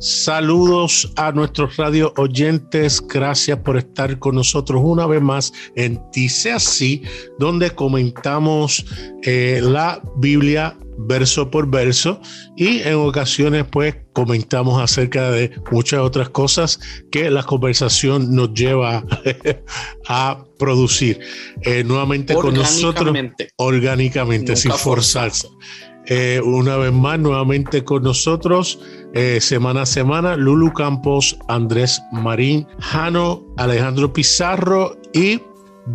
Saludos a nuestros radio oyentes. Gracias por estar con nosotros una vez más en Dice Así, donde comentamos eh, la Biblia verso por verso y en ocasiones pues comentamos acerca de muchas otras cosas que la conversación nos lleva a producir. Eh, nuevamente con nosotros orgánicamente, sin forzarse. Eh, una vez más, nuevamente con nosotros, eh, semana a semana, Lulu Campos, Andrés Marín, Jano, Alejandro Pizarro y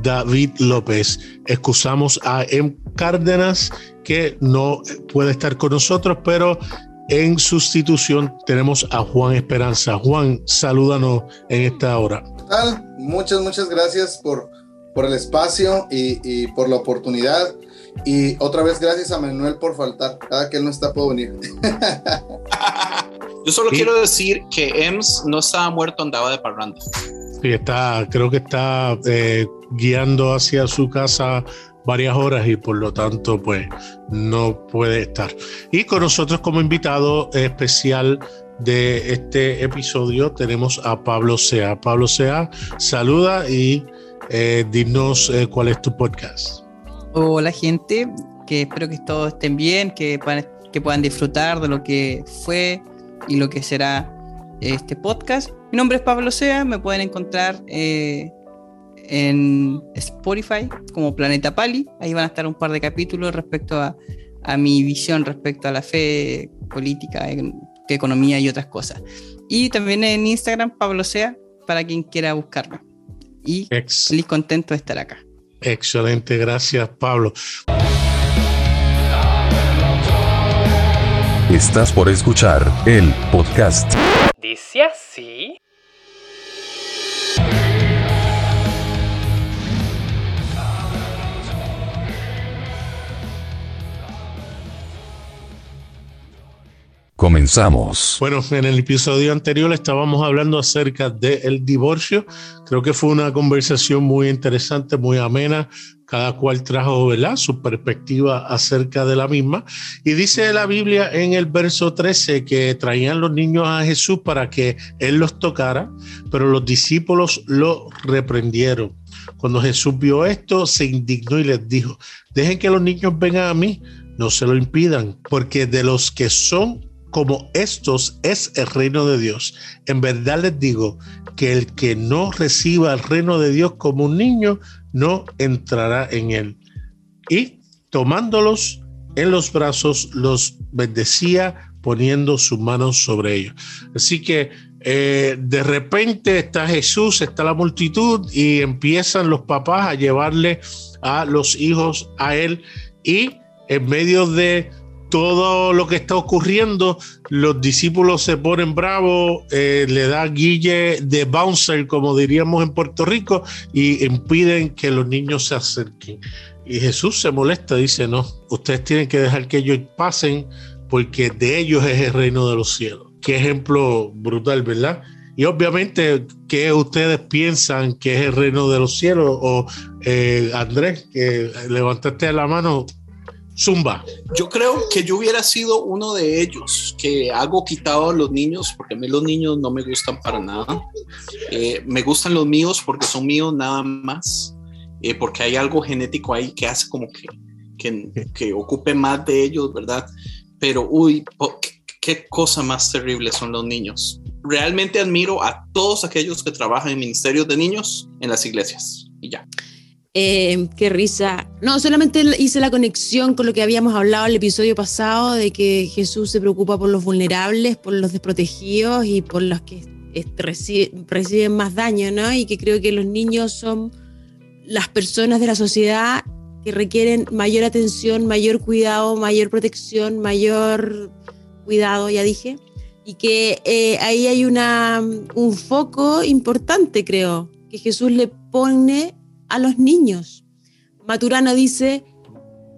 David López. Excusamos a M. Cárdenas, que no puede estar con nosotros, pero en sustitución tenemos a Juan Esperanza. Juan, salúdanos en esta hora. Muchas, muchas gracias por, por el espacio y, por la oportunidad. Y otra vez gracias a Manuel por faltar. Cada que él no está puedo venir. Yo solo quiero decir que Ems no estaba muerto, andaba de parranda. Sí, está, creo que está eh, guiando hacia su casa varias horas y por lo tanto pues no puede estar. Y con nosotros como invitado especial de este episodio tenemos a Pablo Sea. Pablo Sea, saluda y eh, dinos eh, cuál es tu podcast. Hola gente, que espero que todos estén bien, que puedan, que puedan disfrutar de lo que fue y lo que será este podcast. Mi nombre es Pablo Sea, me pueden encontrar eh, en Spotify como Planeta Pali. Ahí van a estar un par de capítulos respecto a, mi visión respecto a la fe, política, economía y otras cosas. Y también en Instagram, Pablo Sea, para quien quiera buscarme. Y feliz contento de estar acá. Excelente, gracias Pablo. Estás por escuchar el podcast. Dice así. Comenzamos. Bueno, en el episodio anterior estábamos hablando acerca del divorcio. Creo que fue una conversación muy interesante, muy amena. Cada cual trajo ¿verdad? su perspectiva acerca de la misma. Y dice la Biblia en el verso 13 que traían los niños a Jesús para que él los tocara, pero los discípulos lo reprendieron. Cuando Jesús vio esto, se indignó y les dijo, dejen que los niños vengan a mí, no se lo impidan, porque de los que son como estos es el reino de Dios. En verdad les digo que el que no reciba el reino de Dios como un niño, no entrará en él. Y tomándolos en los brazos, los bendecía poniendo sus manos sobre ellos. Así que eh, de repente está Jesús, está la multitud y empiezan los papás a llevarle a los hijos a él y en medio de todo lo que está ocurriendo, los discípulos se ponen bravos, eh, le da guille de bouncer, como diríamos en Puerto Rico, y impiden que los niños se acerquen. Y Jesús se molesta, dice, no, ustedes tienen que dejar que ellos pasen porque de ellos es el reino de los cielos. Qué ejemplo brutal, ¿verdad? Y obviamente, ¿qué ustedes piensan que es el reino de los cielos? O eh, Andrés, que levantaste la mano, Zumba. Yo creo que yo hubiera sido uno de ellos, que hago quitado a los niños, porque a mí los niños no me gustan para nada. Eh, me gustan los míos porque son míos nada más, eh, porque hay algo genético ahí que hace como que, que, que ocupe más de ellos, ¿verdad? Pero, uy, qué cosa más terrible son los niños. Realmente admiro a todos aquellos que trabajan en ministerios de niños en las iglesias. Y ya. Eh, qué risa. No, solamente hice la conexión con lo que habíamos hablado el episodio pasado, de que Jesús se preocupa por los vulnerables, por los desprotegidos y por los que reciben, más daño, ¿no? Y que creo que los niños son las personas de la sociedad que requieren mayor atención, mayor cuidado, mayor protección, mayor cuidado, ya dije. Y que eh, ahí hay un foco importante, creo, que Jesús le pone a los niños. Maturana dice,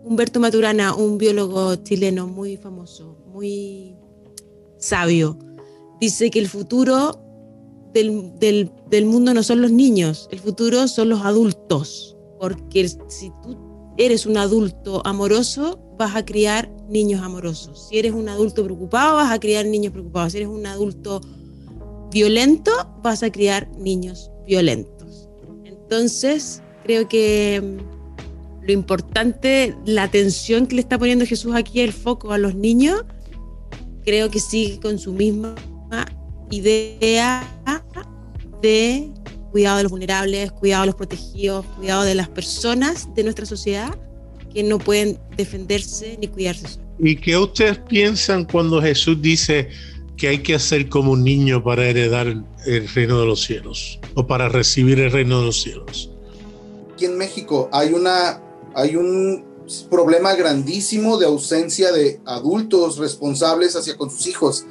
Humberto Maturana, un biólogo chileno muy famoso, muy sabio, dice que el futuro del, mundo no son los niños, el futuro son los adultos, porque si tú eres un adulto amoroso, vas a criar niños amorosos. Si eres un adulto preocupado, vas a criar niños preocupados. Si eres un adulto violento, vas a criar niños violentos. Entonces, creo que mm, lo importante, la atención que le está poniendo Jesús aquí, el foco a los niños, creo que sigue con su misma idea de cuidado de los vulnerables, cuidado de los protegidos, cuidado de las personas de nuestra sociedad que no pueden defenderse ni cuidarse. ¿Y qué ustedes piensan cuando Jesús dice que hay que hacer como un niño para heredar el reino de los cielos o para recibir el reino de los cielos? Aquí en México hay una hay un problema grandísimo de ausencia de adultos responsables hacia con sus hijos.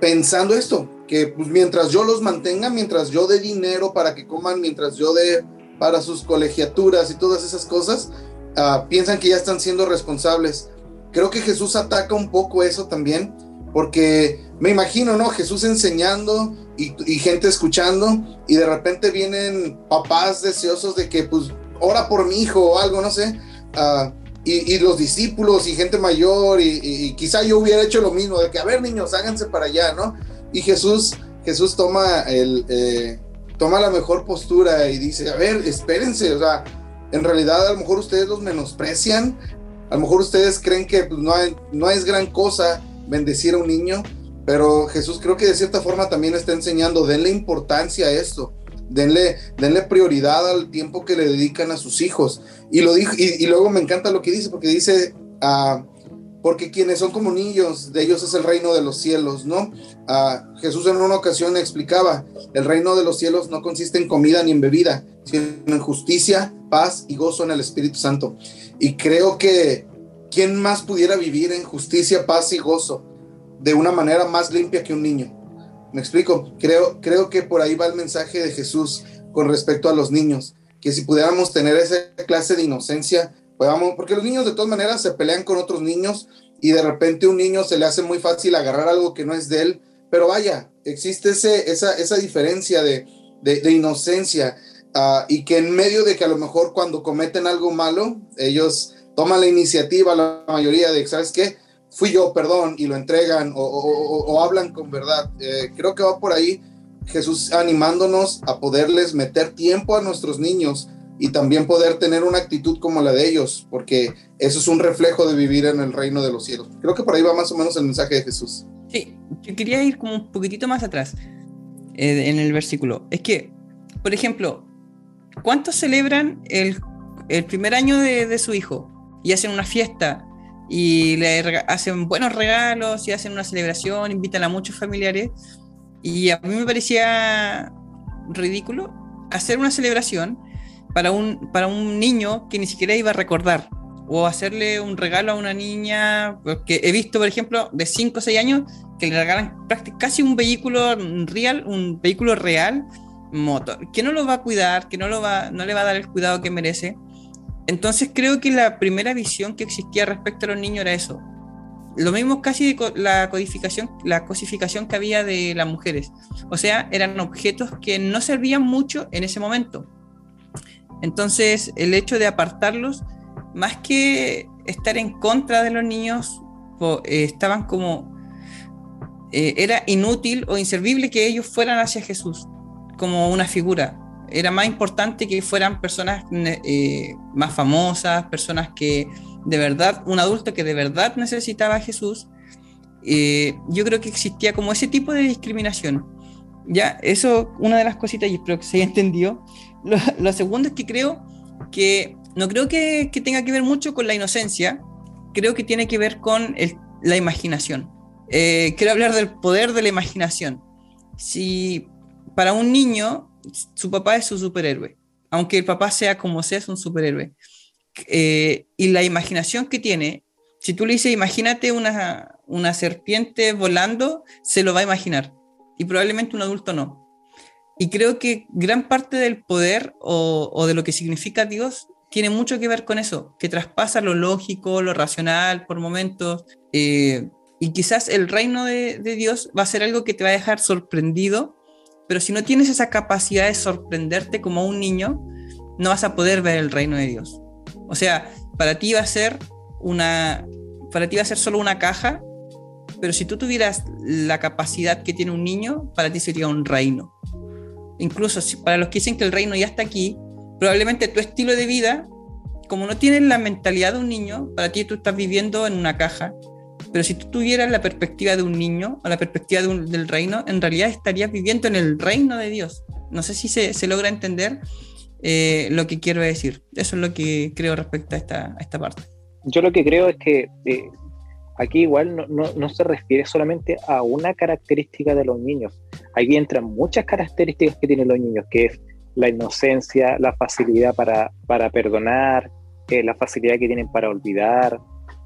Pensando esto, que pues, mientras yo los mantenga, mientras yo dé dinero para que coman, mientras yo dé para sus colegiaturas y todas esas cosas, uh, piensan que ya están siendo responsables. Creo que Jesús ataca un poco eso también, porque me imagino, ¿no? Jesús enseñando y, gente escuchando, y de repente vienen papás deseosos de que, pues, ora por mi hijo o algo, no sé. Uh, y, los discípulos y gente mayor, y, quizá yo hubiera hecho lo mismo, de que, a ver, niños, háganse para allá, ¿no? Y Jesús, Jesús toma, el, eh, toma la mejor postura y dice, a ver, espérense, o sea, en realidad a lo mejor ustedes los menosprecian, a lo mejor ustedes creen que pues, no, no es gran cosa bendecir a un niño, pero Jesús creo que de cierta forma también está enseñando, denle importancia a esto, denle, denle prioridad al tiempo que le dedican a sus hijos. Y, lo dijo, y, luego me encanta lo que dice, porque dice... Uh, porque quienes son como niños, de ellos es el reino de los cielos, ¿no? Ah, Jesús en una ocasión explicaba, el reino de los cielos no consiste en comida ni en bebida, sino en justicia, paz y gozo en el Espíritu Santo. Y creo que, ¿quién más pudiera vivir en justicia, paz y gozo de una manera más limpia que un niño? ¿Me explico? Creo, creo que por ahí va el mensaje de Jesús con respecto a los niños, que si pudiéramos tener esa clase de inocencia, porque los niños de todas maneras se pelean con otros niños y de repente un niño se le hace muy fácil agarrar algo que no es de él, pero vaya, existe ese, esa, esa diferencia de, de, inocencia uh, y que en medio de que a lo mejor cuando cometen algo malo, ellos toman la iniciativa, la mayoría de, ¿sabes qué? Fui yo, perdón, y lo entregan o, hablan con verdad. Eh, creo que va por ahí Jesús animándonos a poderles meter tiempo a nuestros niños y también poder tener una actitud como la de ellos, porque eso es un reflejo de vivir en el reino de los cielos. Creo que por ahí va más o menos el mensaje de Jesús. Sí, yo quería ir como un poquitito más atrás eh, en el versículo. Es que, por ejemplo, ¿cuántos celebran el, primer año de, su hijo y hacen una fiesta y le hacen buenos regalos y hacen una celebración, invitan a muchos familiares? Y a mí me parecía ridículo hacer una celebración para un, para un niño que ni siquiera iba a recordar. O hacerle un regalo a una niña, que he visto, por ejemplo, de 5 o 6 años, que le regalan casi un vehículo real, un vehículo real, motor, que no lo va a cuidar, que no, lo va, no le va a dar el cuidado que merece. Entonces creo que la primera visión que existía respecto a los niños era eso. Lo mismo casi de la codificación, la cosificación que había de las mujeres. O sea, eran objetos que no servían mucho en ese momento entonces, el hecho de apartarlos, más que estar en contra de los niños, eh, estaban como... Eh, era inútil o inservible que ellos fueran hacia Jesús como una figura. Era más importante que fueran personas eh, más famosas, personas que de verdad, un adulto que de verdad necesitaba a Jesús. yo creo que existía como ese tipo de discriminación. Ya, eso, una de las cositas, y espero que se haya entendido, lo, segundo es que creo que no creo que, tenga que ver mucho con la inocencia, creo que tiene que ver con la imaginación. Eh, quiero hablar del poder de la imaginación. Si para un niño su papá es su superhéroe, aunque el papá sea como sea, es un superhéroe, eh, y la imaginación que tiene, si tú le dices, imagínate una, una serpiente volando, se lo va a imaginar, y probablemente un adulto no. Y creo que gran parte del poder o, de lo que significa Dios tiene mucho que ver con eso, que traspasa lo lógico, lo racional por momentos. Eh, y quizás el reino de, de, Dios va a ser algo que te va a dejar sorprendido, pero si no tienes esa capacidad de sorprenderte como un niño, no vas a poder ver el reino de Dios. O sea, para ti va a ser una, para ti va a ser solo una caja, pero si tú tuvieras la capacidad que tiene un niño, para ti sería un reino. Incluso si, para los que dicen que el reino ya está aquí, probablemente tu estilo de vida, como no tienes la mentalidad de un niño, para ti tú estás viviendo en una caja. Pero si tú tuvieras la perspectiva de un niño o la perspectiva del reino, en realidad estarías viviendo en el reino de Dios. No sé si se, logra entender eh, lo que quiero decir. Eso es lo que creo respecto a esta, esta parte. Yo lo que creo es que eh, aquí igual no, no, se refiere solamente a una característica de los niños. Aquí entran muchas características que tienen los niños, que es la inocencia, la facilidad para, para perdonar, eh, la facilidad que tienen para olvidar.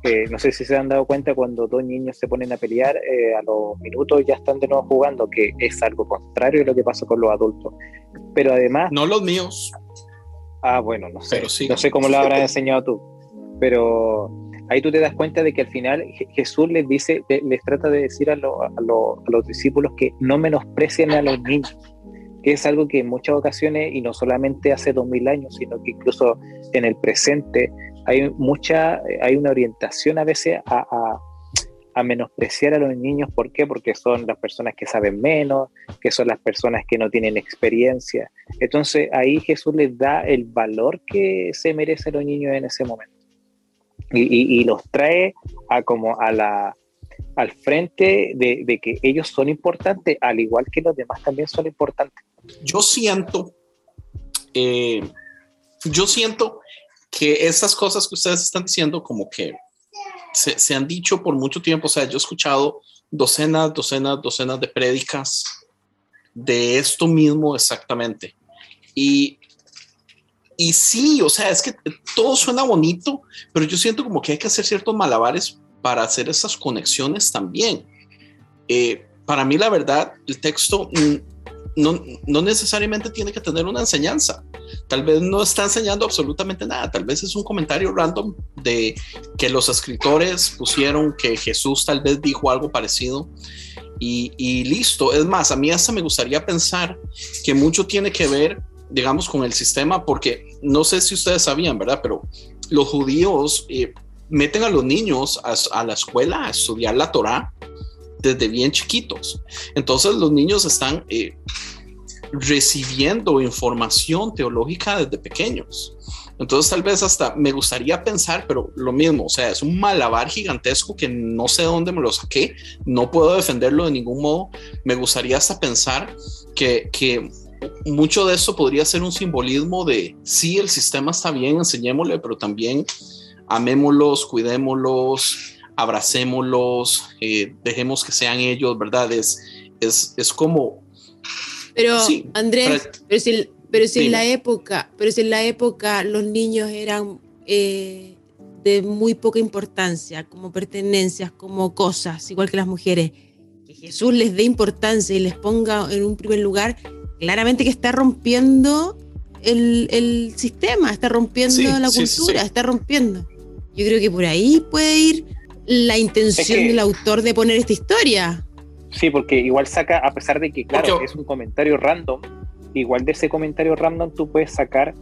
Eh, no sé si se han dado cuenta cuando dos niños se ponen a pelear, a los minutos ya están de nuevo jugando, que es algo contrario de lo que pasa con los adultos. Pero además... No los míos. Ah, bueno, no sé. No sé cómo lo habrás enseñado tú. Pero ahí tú te das cuenta de que al final Jesús les dice, les trata de decir a, los discípulos que no menosprecien a los niños, que es algo que en muchas ocasiones, y no solamente hace dos mil años, sino que incluso en el presente, hay mucha, hay una orientación a veces a, a menospreciar a los niños. ¿Por qué? Porque son las personas que saben menos, que son las personas que no tienen experiencia. Entonces ahí Jesús les da el valor que se merecen los niños en ese momento y, los trae a como a la, al frente de, que ellos son importantes, al igual que los demás también son importantes. Yo siento, eh, yo siento que estas cosas que ustedes están diciendo como que se, se, han dicho por mucho tiempo, o sea, yo he escuchado docenas, docenas, docenas de prédicas de esto mismo exactamente. Y y sí, o sea, es que todo suena bonito, pero yo siento como que hay que hacer ciertos malabares para hacer esas conexiones también. Eh, para mí, la verdad, el texto no, no, necesariamente tiene que tener una enseñanza. Tal vez no está enseñando absolutamente nada. Tal vez es un comentario random de que los escritores pusieron que Jesús tal vez dijo algo parecido. Y, listo. Es más, a mí hasta me gustaría pensar que mucho tiene que ver digamos, con el sistema, porque no sé si ustedes sabían, ¿verdad? Pero los judíos eh, meten a los niños a, la escuela a estudiar la Torah desde bien chiquitos. Entonces los niños están eh, recibiendo información teológica desde pequeños. Entonces tal vez hasta me gustaría pensar, pero lo mismo, o sea, es un malabar gigantesco que no sé dónde me lo saqué, no puedo defenderlo de ningún modo. Me gustaría hasta pensar que, que mucho de eso podría ser un simbolismo de, sí, el sistema está bien, enseñémosle, pero también amémoslos, cuidémoslos, abracémoslos, eh, dejemos que sean ellos, ¿verdad? Es, es, como... Pero, Andrés, pero, si, pero si en la época, pero si en la época los niños eran eh, de muy poca importancia, como pertenencias, como cosas, igual que las mujeres, que Jesús les dé importancia y les ponga en un primer lugar, claramente que está rompiendo el, sistema, está rompiendo la cultura, está rompiendo. Yo creo que por ahí puede ir la intención del autor de poner esta historia. Sí, porque igual saca, a pesar de que, claro, es un comentario random, igual de ese comentario random tú puedes sacar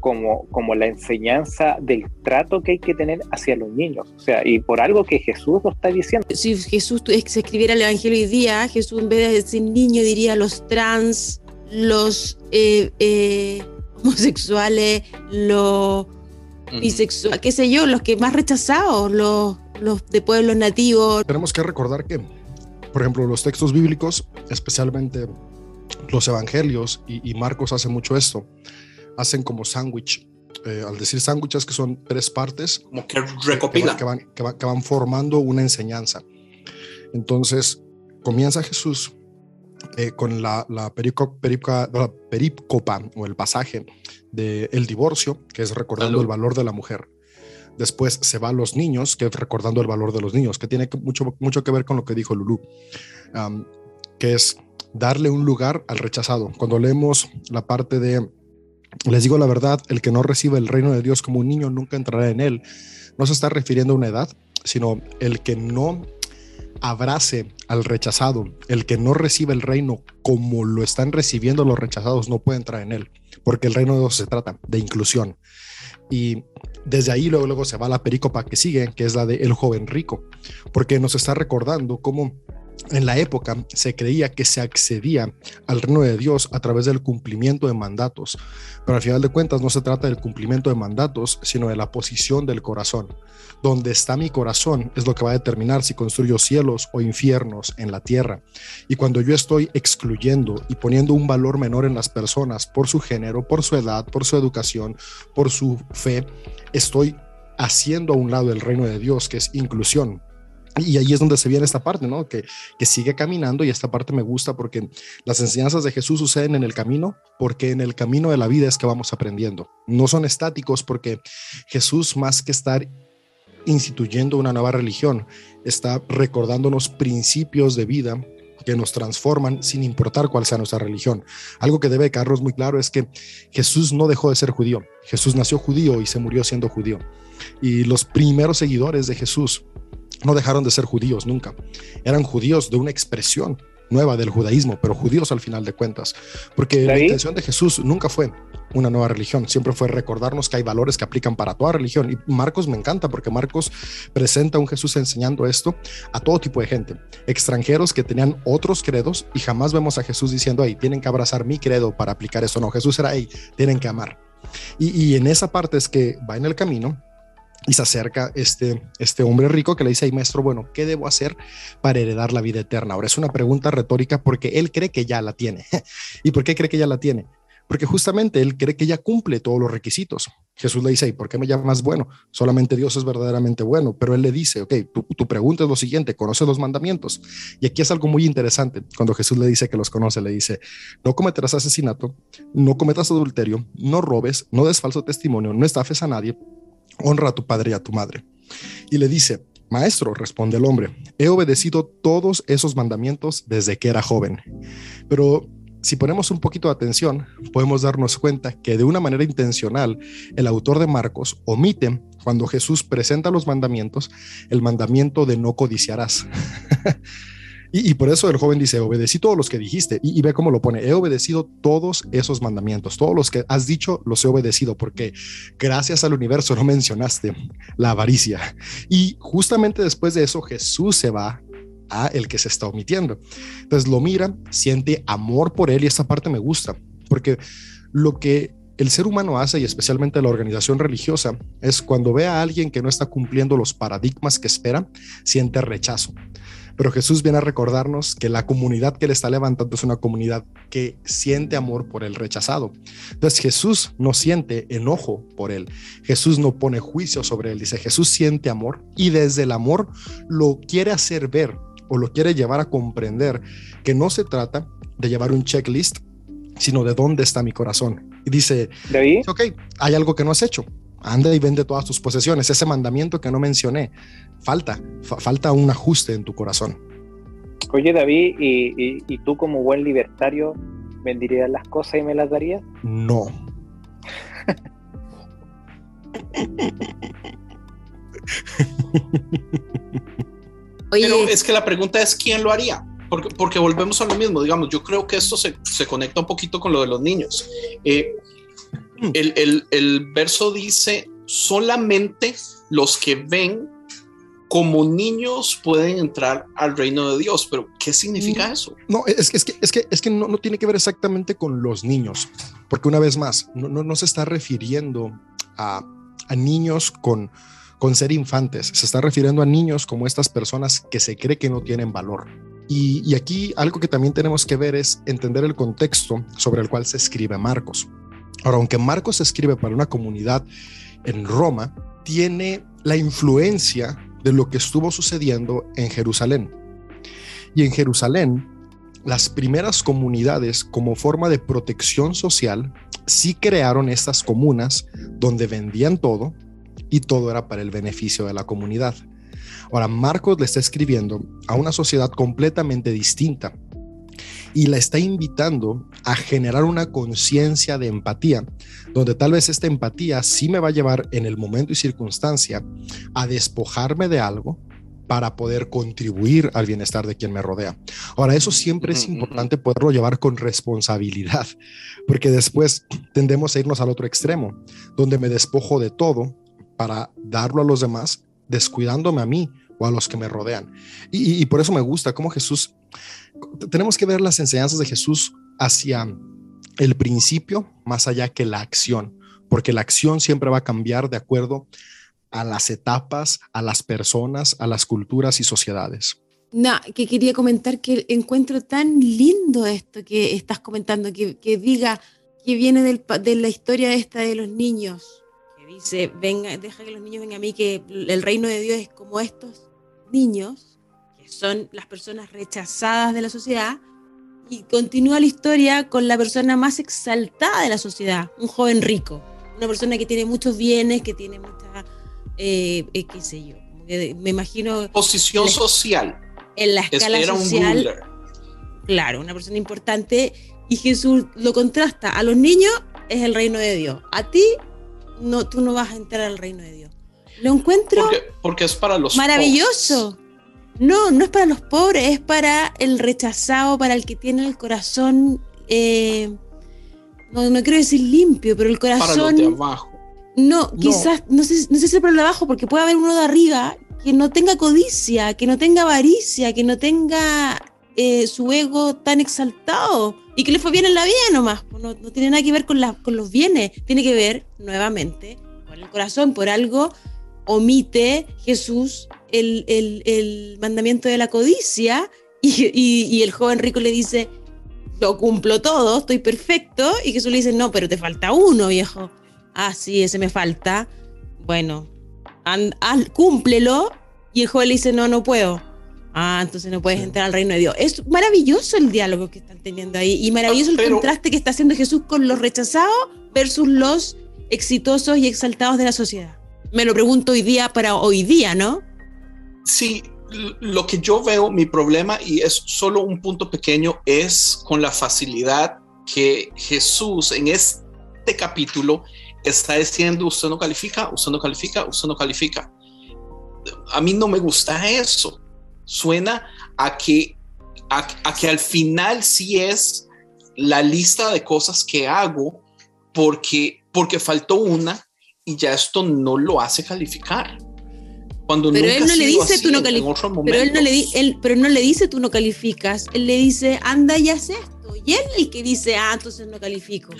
como, como la enseñanza del trato que hay que tener hacia los niños. O sea, y por algo que Jesús lo está diciendo. Si Jesús se escribiera el Evangelio hoy día, Jesús en vez de decir niño diría los trans, los eh, eh, homosexuales, los bisexuales, qué sé yo, los que más rechazados, los, los de pueblos nativos. Tenemos que recordar que, por ejemplo, los textos bíblicos, especialmente los evangelios, y, Marcos hace mucho esto, hacen como sándwich. Eh, al decir sándwiches que son tres partes, como que recopila, que van, que, van, que van formando una enseñanza. Entonces, comienza Jesús eh, con la, la, la perícopa o el pasaje del el divorcio, que es recordando el valor de la mujer. Después se va a los niños, que es recordando el valor de los niños, que tiene mucho, mucho que ver con lo que dijo Lulú, que es darle un lugar al rechazado. Cuando leemos la parte de, les digo la verdad, el que no recibe el reino de Dios como un niño nunca entrará en él, no se está refiriendo a una edad, sino el que no abrace al rechazado, el que no recibe el reino como lo están recibiendo los rechazados, no puede entrar en él. porque el reino de Dios se trata de inclusión. Y desde ahí luego, luego se va la pericopa que sigue, que es la de El joven rico, porque nos está recordando cómo en la época se creía que se accedía al reino de Dios a través del cumplimiento de mandatos, pero al final de cuentas no se trata del cumplimiento de mandatos, sino de la posición del corazón. Donde está mi corazón es lo que va a determinar si construyo cielos o infiernos en la tierra. Y cuando yo estoy excluyendo y poniendo un valor menor en las personas por su género, por su edad, por su educación, por su fe, estoy haciendo a un lado el reino de Dios, que es inclusión, y ahí es donde se viene esta parte, ¿no? Que, que sigue caminando y esta parte me gusta porque las enseñanzas de Jesús suceden en el camino, porque en el camino de la vida es que vamos aprendiendo. No son estáticos porque Jesús, más que estar instituyendo una nueva religión, está recordándonos principios de vida que nos transforman sin importar cuál sea nuestra religión. Algo que debe quedarnos muy claro es que Jesús no dejó de ser judío. Jesús nació judío y se murió siendo judío. Y los primeros seguidores de Jesús no dejaron de ser judíos nunca. Eran judíos de una expresión nueva del judaísmo, pero judíos al final de cuentas. Porque la intención de Jesús nunca fue una nueva religión, siempre fue recordarnos que hay valores que aplican para toda religión. Y Marcos me encanta porque Marcos presenta a un Jesús enseñando esto a todo tipo de gente, extranjeros que tenían otros credos y jamás vemos a Jesús diciendo, ahí tienen que abrazar mi credo para aplicar eso. No, Jesús era, ahí, tienen que amar. Y, y en esa parte es que va en el camino y se acerca este, este hombre rico que le dice, ay maestro, bueno, ¿qué debo hacer para heredar la vida eterna? Ahora es una pregunta retórica porque él cree que ya la tiene. ¿Y por qué cree que ya la tiene? Porque justamente él cree que ya cumple todos los requisitos. Jesús le dice, ¿y por qué me llamas bueno? Solamente Dios es verdaderamente bueno. Pero él le dice, ok, tu, tu pregunta es lo siguiente, ¿conoces los mandamientos? Y aquí es algo muy interesante. Cuando Jesús le dice que los conoce, le dice, no cometerás asesinato, no cometas adulterio, no robes, no des falso testimonio, no estafes a nadie, honra a tu padre y a tu madre. Y le dice, Maestro, responde el hombre, he obedecido todos esos mandamientos desde que era joven. Pero si ponemos un poquito de atención, podemos darnos cuenta que de una manera intencional, el autor de Marcos omite, cuando Jesús presenta los mandamientos, el mandamiento de no codiciarás. Y, por eso el joven dice, obedecí todos los que dijiste. Y, ve cómo lo pone, he obedecido todos esos mandamientos, todos los que has dicho los he obedecido, porque gracias al universo no mencionaste la avaricia. Y justamente después de eso Jesús se va a el que se está omitiendo. Entonces lo mira, siente amor por él y esta parte me gusta, porque lo que el ser humano hace, y especialmente la organización religiosa, es cuando ve a alguien que no está cumpliendo los paradigmas que espera, siente rechazo. Pero Jesús viene a recordarnos que la comunidad que le está levantando es una comunidad que siente amor por el rechazado. Entonces Jesús no siente enojo por él. Jesús no pone juicio sobre él. Dice, Jesús siente amor y desde el amor lo quiere hacer ver o lo quiere llevar a comprender que no se trata de llevar un checklist, sino de dónde está mi corazón. Y dice, David, ok, hay algo que no has hecho anda y vende todas tus posesiones. Ese mandamiento que no mencioné, falta, falta un ajuste en tu corazón. Oye David, ¿y, tú como buen libertario venderías las cosas y me las darías? No. Pero es que la pregunta es quién lo haría. Porque, porque volvemos a lo mismo, digamos, yo creo que esto se, se conecta un poquito con lo de los niños. Eh, Mm. El, verso dice, solamente los que ven como niños pueden entrar al reino de Dios, pero ¿qué significa mm. eso? No, es, es que, es que, es que no, no, tiene que ver exactamente con los niños, porque una vez más, no, no, se está refiriendo a, a niños con, con ser infantes, se está refiriendo a niños como estas personas que se cree que no tienen valor. Y, y aquí algo que también tenemos que ver es entender el contexto sobre el cual se escribe Marcos. Ahora, aunque Marcos escribe para una comunidad en Roma, tiene la influencia de lo que estuvo sucediendo en Jerusalén. Y en Jerusalén, las primeras comunidades como forma de protección social sí crearon estas comunas donde vendían todo y todo era para el beneficio de la comunidad. Ahora, Marcos le está escribiendo a una sociedad completamente distinta y la está invitando a generar una conciencia de empatía, donde tal vez esta empatía sí me va a llevar en el momento y circunstancia a despojarme de algo para poder contribuir al bienestar de quien me rodea. Ahora, eso siempre es importante poderlo llevar con responsabilidad, porque después tendemos a irnos al otro extremo, donde me despojo de todo para darlo a los demás, descuidándome a mí o a los que me rodean. Y, por eso me gusta cómo Jesús, tenemos que ver las enseñanzas de Jesús hacia el principio más allá que la acción, porque la acción siempre va a cambiar de acuerdo a las etapas, a las personas, a las culturas y sociedades. No, que quería comentar que encuentro tan lindo esto que estás comentando, que, diga que viene de la historia esta de los niños, que dice, venga, deja que los niños vengan a mí, que el reino de Dios es como estos niños, que son las personas rechazadas de la sociedad, y continúa la historia con la persona más exaltada de la sociedad, un joven rico, una persona que tiene muchos bienes, que tiene mucha eh, eh, qué sé yo, me imagino... Posición social. En la escala social. claro, una persona importante y Jesús lo contrasta. A los niños es el reino de Dios. A ti, no, tú no vas a entrar al reino de Dios. Lo encuentro... Porque, es para los Maravilloso. No, no es para los pobres, es para el rechazado, para el que tiene el corazón... Eh, no, no quiero decir limpio, pero el corazón... Para los de abajo no, quizás, no sé, no sé si por el de abajo, porque puede haber uno de arriba que no tenga codicia, que no tenga avaricia, que no tenga eh, su ego tan exaltado y que le fue bien en la vida nomás. Pues no, no tiene nada que ver con, la, con los bienes, tiene que ver nuevamente con el corazón. Por algo omite Jesús el, el, el mandamiento de la codicia y, y, y, el joven rico le dice, lo cumplo todo, estoy perfecto. Y Jesús le dice, no, pero te falta uno, viejo ah, sí, ese me falta, bueno, cúmplelo. Y el joven le dice, no, no puedo. Ah, entonces no puedes entrar al reino de Dios. Es maravilloso el diálogo que están teniendo ahí y maravilloso el contraste que está haciendo Jesús con los rechazados versus los exitosos y exaltados de la sociedad. Me lo pregunto hoy día para hoy día, ¿no? Sí, lo que yo veo, mi problema, y es solo un punto pequeño, es con la facilidad que Jesús en este capítulo está diciendo usted no califica, usted no califica, usted no califica. A mí no me gusta eso. Suena a que, a, que al final sí es la lista de cosas que hago porque, porque faltó una y ya esto no lo hace calificar. Cuando pero él no le dice tú no calificas. Pero él no le él, pero no le dice tú no calificas. Él le dice anda y haz esto. Y él el que dice ah entonces no califico.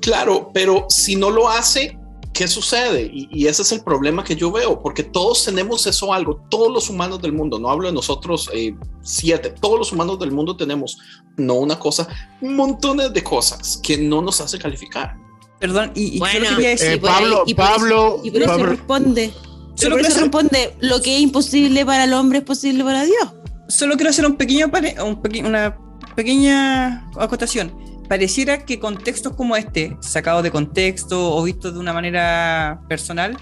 Claro, pero si no lo hace, ¿qué sucede? Y, ese es el problema que yo veo, porque todos tenemos eso algo, todos los humanos del mundo, no hablo de nosotros eh, siete, todos los humanos del mundo tenemos, no una cosa, montones de cosas que no nos hace calificar. Perdón, y, bueno, decir, Pablo, Pablo, y por eso responde, solo por eso responde, lo que es imposible para el hombre es posible para Dios. Solo quiero hacer un pequeño, un una pequeña acotación pareciera que contextos como este, sacados de contexto o vistos de una manera personal,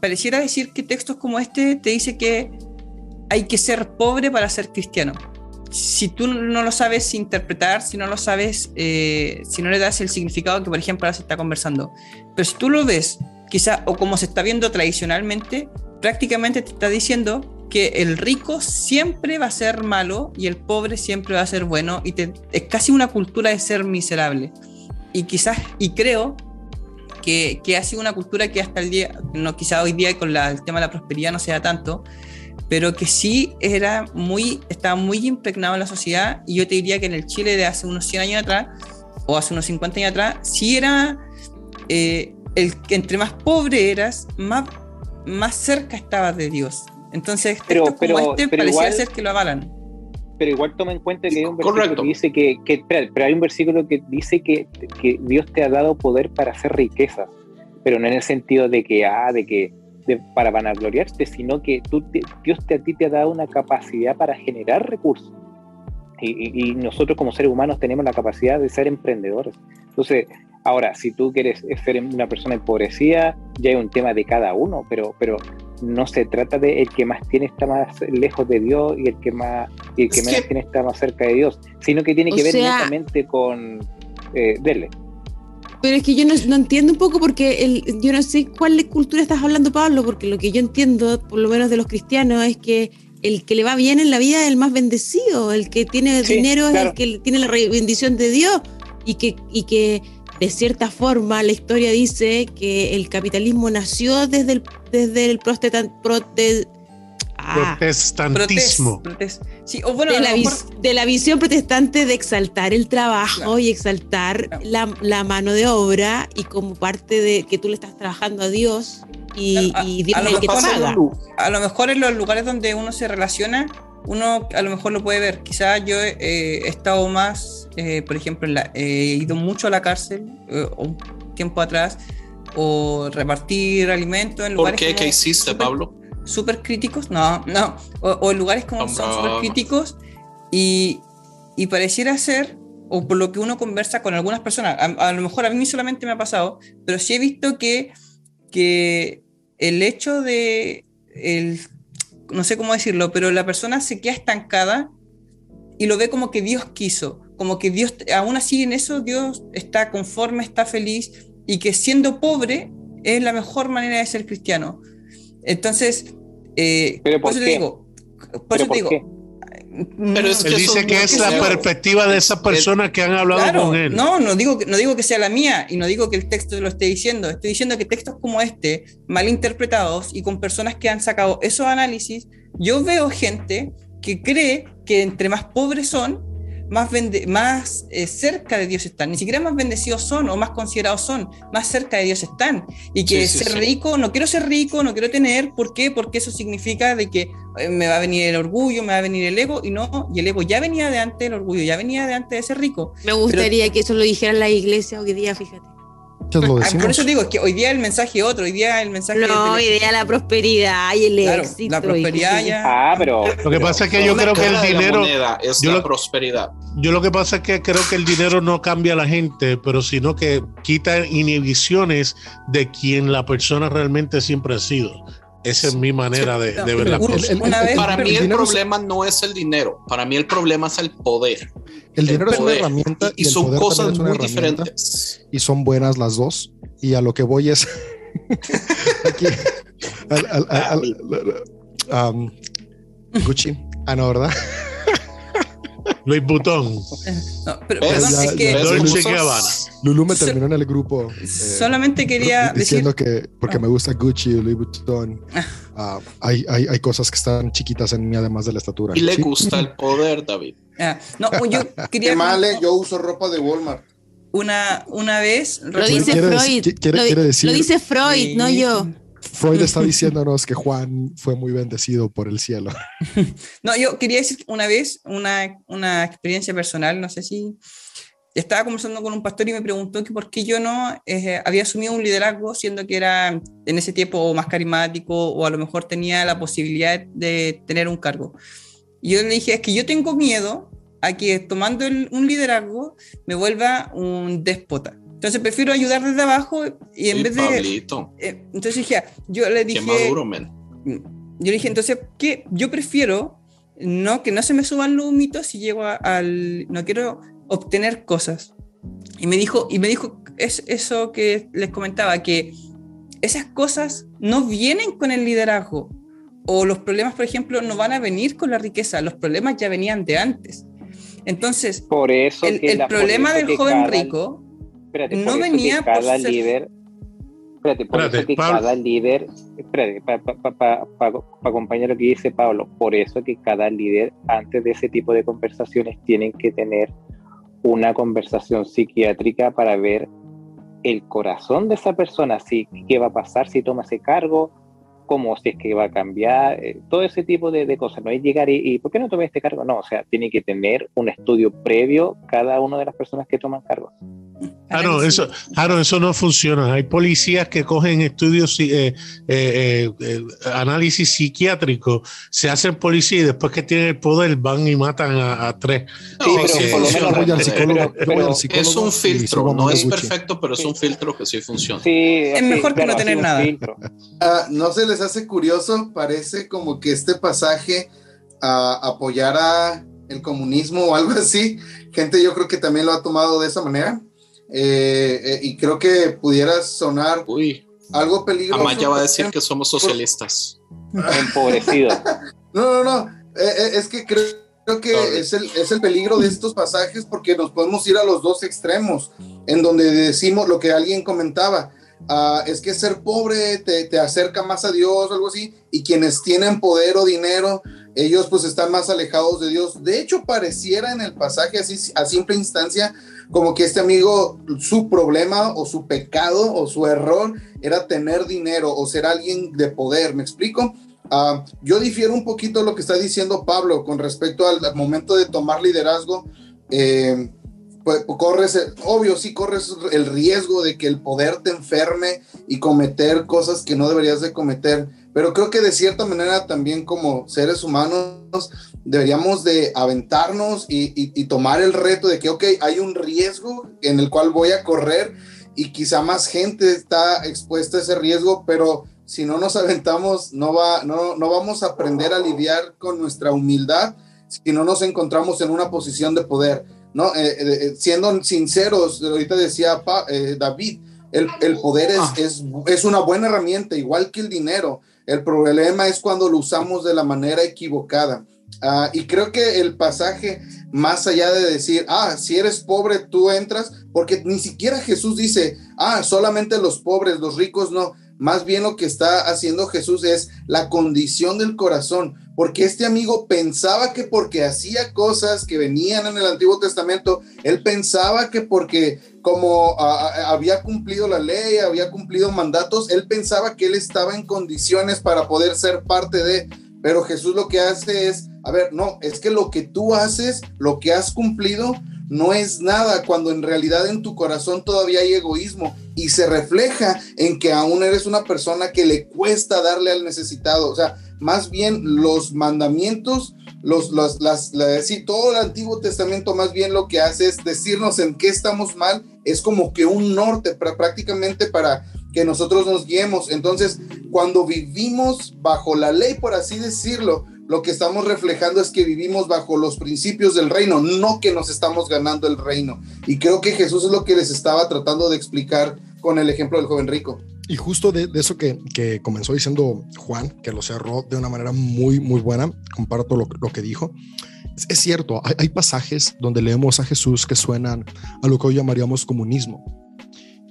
pareciera decir que textos como este te dice que hay que ser pobre para ser cristiano. Si tú no lo sabes interpretar, si no lo sabes, eh, si no le das el significado que, por ejemplo, ahora se está conversando, pero si tú lo ves, quizá, o como se está viendo tradicionalmente, prácticamente te está diciendo que el rico siempre va a ser malo y el pobre siempre va a ser bueno y es casi una cultura de ser miserable. Y quizás, y creo que, que ha sido una cultura que hasta el día, no quizá hoy día con el tema de la prosperidad no sea tanto, pero que sí era muy, estaba muy impregnado en la sociedad y yo te diría que en el Chile de hace unos 100 años atrás o hace unos 50 años atrás, sí era eh, el que entre más pobre eras, más, más cerca estabas de Dios entonces, pero, pero, este pero parecía ser que lo avalan. Pero igual toma en cuenta que hay un versículo que dice que, pero hay un versículo que dice que, que, Dios te ha dado poder para hacer riquezas, pero no en el sentido de que, ah, de que para vanagloriarte, sino que tú Dios te, a ti te ha dado una capacidad para generar recursos. Y, y, nosotros como seres humanos tenemos la capacidad de ser emprendedores. Entonces, ahora, si tú quieres ser una persona empobrecida, ya hay un tema de cada uno, pero, pero no se trata de el que más tiene está más lejos de Dios y el que más y el que menos tiene está más cerca de Dios, sino que tiene que ver netamente con eh, Dele. Pero es que yo no, entiendo un poco porque el, yo no sé cuál cultura estás hablando, Pablo, porque lo que yo entiendo, por lo menos de los cristianos, es que el que le va bien en la vida es el más bendecido, el que tiene dinero es el que tiene la bendición de Dios y que, y que de cierta forma la historia dice que el capitalismo nació desde el, desde el. Protestantismo. de, la visión protestante de exaltar el trabajo y exaltar la, mano de obra y como parte de que tú le estás trabajando a Dios y, Dios es el que paga. A lo mejor en los lugares donde uno se relaciona, uno a lo mejor lo puede ver. Quizás yo he estado más, eh, por ejemplo, he ido mucho a la cárcel eh, un tiempo atrás o repartir alimentos en lugares. ¿Por qué? ¿Qué hiciste, Pablo? Súper críticos, no, no, o, en lugares como son súper críticos y, y, pareciera ser, o por lo que uno conversa con algunas personas, a, lo mejor a mí solamente me ha pasado, pero sí he visto que, que el hecho de, el, no sé cómo decirlo, pero la persona se queda estancada y lo ve como que Dios quiso, como que Dios, aún así en eso Dios está conforme, está feliz y que siendo pobre es la mejor manera de ser cristiano. Entonces, eh, ¿Pero por, eso te digo, por eso te digo, pero es que él dice que es la perspectiva de esas personas que han hablado con él. No, no digo, no digo que sea la mía y no digo que el texto lo esté diciendo. Estoy diciendo que textos como este, mal interpretados y con personas que han sacado esos análisis, yo veo gente que cree que entre más pobres son, más, más eh, cerca de Dios están, ni siquiera más bendecidos son o más considerados son, más cerca de Dios están. Y que ser rico, no quiero ser rico, no quiero tener, ¿por qué? Porque eso significa de que eh, me va a venir el orgullo, me va a venir el ego, y no, y el ego ya venía de antes, el orgullo ya venía de antes de ser rico. Me gustaría que eso lo dijera la iglesia hoy día, fíjate. Ah, por eso digo, es que hoy día el mensaje es otro, hoy día el mensaje No, hoy día la prosperidad y el éxito. La prosperidad ya. Ah, pero. Lo que pasa es que yo creo que el dinero. es la prosperidad. Yo lo que pasa es que creo que el dinero no cambia a la gente, pero sino que quita inhibiciones de quien la persona realmente siempre ha sido. Esa es mi manera de, ver la cosa. para mí el problema no es el dinero, para mí el problema es el poder. El dinero es una herramienta y, son cosas muy diferentes. Y son buenas las dos. Y a lo que voy es aquí, um, Gucci, ah, no, ¿verdad? Luis Butón. No, pero perdón, es que Lulu me terminó en el grupo. Eh, solamente quería diciendo que porque me gusta Gucci y Louis Vuitton, uh, hay, hay, hay, cosas que están chiquitas en mí además de la estatura. Y le gusta el poder, David. Ah, no, yo quería. Qué mal, yo uso ropa de Walmart. Una, una vez. Lo dice Freud. lo, decir, lo dice Freud, no yo. Freud está diciéndonos que Juan fue muy bendecido por el cielo. No, yo quería decir una vez una, una experiencia personal, no sé si estaba conversando con un pastor y me preguntó que por qué yo no eh, había asumido un liderazgo siendo que era en ese tiempo más carismático o a lo mejor tenía la posibilidad de tener un cargo. Y yo le dije, es que yo tengo miedo a que tomando un liderazgo me vuelva un déspota. Entonces prefiero ayudar desde abajo y en vez de... Eh, entonces dije, yo le dije... Mm, yo le dije, entonces, ¿qué? Yo prefiero no que no se me suban los mitos si llego al... No quiero obtener cosas. Y me dijo, y me dijo es, eso que les comentaba, que esas cosas no vienen con el liderazgo. O los problemas, por ejemplo, no van a venir con la riqueza, los problemas ya venían de antes. Entonces, por eso el, el problema del joven rico no venía cada líder. Espérate, por eso que cada líder. Espérate, para acompañar lo que dice Pablo, por eso que cada líder, antes de ese tipo de conversaciones, tienen que tener una conversación psiquiátrica para ver el corazón de esa persona, si, qué va a pasar si toma ese cargo, cómo si es que va a cambiar, eh, todo ese tipo de, cosas. No es llegar y, y, ¿por qué no tomé este cargo? No, o sea, tiene que tener un estudio previo cada una de las personas que toman cargos. Claro, eso, claro, eso no funciona. Hay policías que cogen estudios, eh, eh, eh, análisis psiquiátrico, se hacen policía y después que tienen el poder van y matan a, tres. es un filtro, no es perfecto, pero es un filtro que sí funciona. es mejor que no tener nada. Ah, no se les hace curioso, parece como que este pasaje a, apoyara el comunismo o algo así. Gente, yo creo que también lo ha tomado de esa manera. Eh, eh, y creo que pudiera sonar algo peligroso. Amaya va a decir que somos socialistas. Empobrecido. No, no, no. Eh, eh, es que creo, que es el, es el peligro de estos pasajes porque nos podemos ir a los dos extremos, en donde decimos lo que alguien comentaba. Ah, es que ser pobre te, te, acerca más a Dios o algo así, y quienes tienen poder o dinero, ellos pues están más alejados de Dios. De hecho, pareciera en el pasaje así a simple instancia como que este amigo, su problema o su pecado o su error era tener dinero o ser alguien de poder, ¿me explico? Uh, yo difiero un poquito lo que está diciendo Pablo con respecto al, momento de tomar liderazgo. Eh, pues, corres, obvio, sí corres el riesgo de que el poder te enferme y cometer cosas que no deberías de cometer, pero creo que de cierta manera también como seres humanos deberíamos de aventarnos y, tomar el reto de que, ok, hay un riesgo en el cual voy a correr y quizá más gente está expuesta a ese riesgo, pero si no nos aventamos, no, va, no, no vamos a aprender a lidiar con nuestra humildad si no nos encontramos en una posición de poder. ¿No? Eh, eh, eh, siendo sinceros, ahorita decía David, el, el poder es, ah. es, es, una buena herramienta, igual que el dinero. El problema es cuando lo usamos de la manera equivocada. Ah, y creo que el pasaje, más allá de decir, ah, si eres pobre, tú entras, porque ni siquiera Jesús dice, ah, solamente los pobres, los ricos no más bien lo que está haciendo Jesús es la condición del corazón, porque este amigo pensaba que porque hacía cosas que venían en el Antiguo Testamento, él pensaba que porque como había cumplido la ley, había cumplido mandatos, él pensaba que él estaba en condiciones para poder ser parte de, pero Jesús lo que hace es, a ver, no, es que lo que tú haces, lo que has cumplido, no es nada cuando en realidad en tu corazón todavía hay egoísmo y se refleja en que aún eres una persona que le cuesta darle al necesitado. O sea, más bien los mandamientos, los, las, todo el Antiguo Testamento más bien lo que hace es decirnos en qué estamos mal, es como que un norte prácticamente para que nosotros nos guiemos. Entonces, cuando vivimos bajo la ley, por así decirlo, lo que estamos reflejando es que vivimos bajo los principios del reino, no que nos estamos ganando el reino. Y creo que Jesús es lo que les estaba tratando de explicar con el ejemplo del joven rico. Y justo de, eso que, que, comenzó diciendo Juan, que lo cerró de una manera muy, muy buena, comparto lo, lo que dijo. Es, cierto, hay, hay, pasajes donde leemos a Jesús que suenan a lo que hoy llamaríamos comunismo.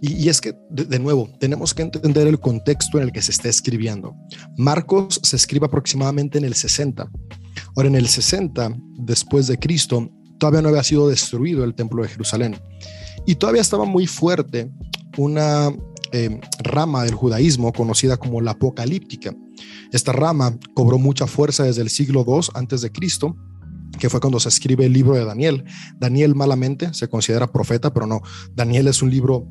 Y, es que, de, nuevo, tenemos que entender el contexto en el que se está escribiendo. Marcos se escribe aproximadamente en el 60. Ahora, en el 60, después de Cristo, todavía no había sido destruido el templo de Jerusalén. Y todavía estaba muy fuerte una eh, rama del judaísmo conocida como la apocalíptica. Esta rama cobró mucha fuerza desde el siglo II antes de Cristo que fue cuando se escribe el libro de Daniel. Daniel malamente se considera profeta, pero no, Daniel es un libro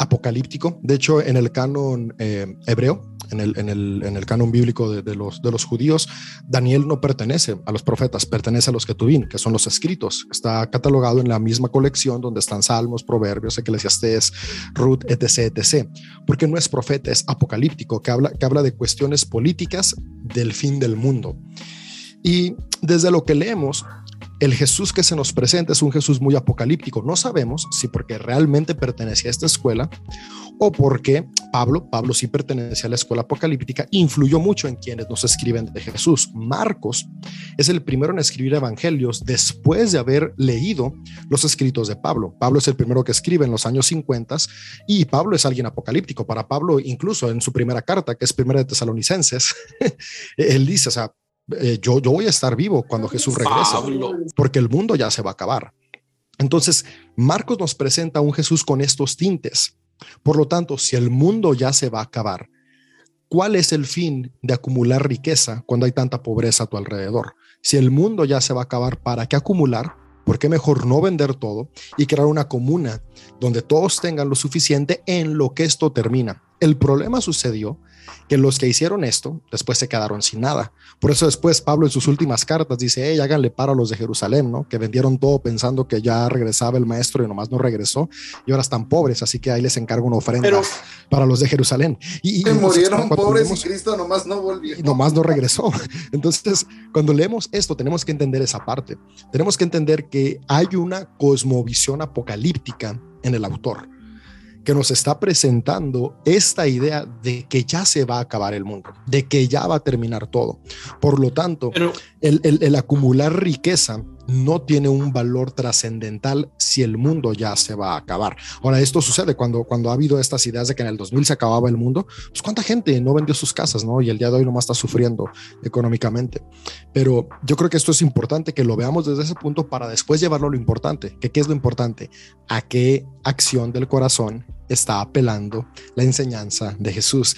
apocalíptico. De hecho, en el canon eh, hebreo, en el, en, el, en el, canon bíblico de, los, de los judíos, Daniel no pertenece a los profetas, pertenece a los Ketuvim, que son los escritos. Está catalogado en la misma colección donde están Salmos, Proverbios, Eclesiastés, Ruth, etc., etc. Porque no es profeta, es apocalíptico, que habla, que habla de cuestiones políticas del fin del mundo. Y desde lo que leemos, el Jesús que se nos presenta es un Jesús muy apocalíptico. No sabemos si porque realmente pertenecía a esta escuela o porque Pablo, Pablo sí pertenecía a la escuela apocalíptica, influyó mucho en quienes nos escriben de Jesús. Marcos es el primero en escribir evangelios después de haber leído los escritos de Pablo. Pablo es el primero que escribe en los años 50 y Pablo es alguien apocalíptico. Para Pablo, incluso en su primera carta, que es primera de Tesalonicenses, él dice, o sea, eh, yo, yo voy a estar vivo cuando Jesús regrese, porque el mundo ya se va a acabar. Entonces, Marcos nos presenta a un Jesús con estos tintes. Por lo tanto, si el mundo ya se va a acabar, ¿cuál es el fin de acumular riqueza cuando hay tanta pobreza a tu alrededor? Si el mundo ya se va a acabar, ¿para qué acumular? ¿Por qué mejor no vender todo y crear una comuna donde todos tengan lo suficiente en lo que esto termina? El problema sucedió que los que hicieron esto después se quedaron sin nada. Por eso después Pablo en sus últimas cartas dice, hey, háganle paro a los de Jerusalén, ¿no? Que vendieron todo pensando que ya regresaba el maestro y nomás no regresó y ahora están pobres, así que ahí les encargo una ofrenda para los de Jerusalén. Y, murieron pobres y Cristo nomás no volvió. Y nomás no regresó. Entonces, cuando leemos esto, tenemos que entender esa parte. Tenemos que entender que hay una cosmovisión apocalíptica en el autor que nos está presentando esta idea de que ya se va a acabar el mundo, de que ya va a terminar todo. Por lo tanto, el, el acumular riqueza no tiene un valor trascendental si el mundo ya se va a acabar. Ahora, esto sucede cuando, cuando ha habido estas ideas de que en el 2000 se acababa el mundo, pues cuánta gente no vendió sus casas, ¿no? Y el día de hoy nomás está sufriendo económicamente. Pero yo creo que esto es importante que lo veamos desde ese punto para después llevarlo a lo importante. ¿Que ¿Qué es lo importante? ¿A qué acción del corazón está apelando la enseñanza de Jesús?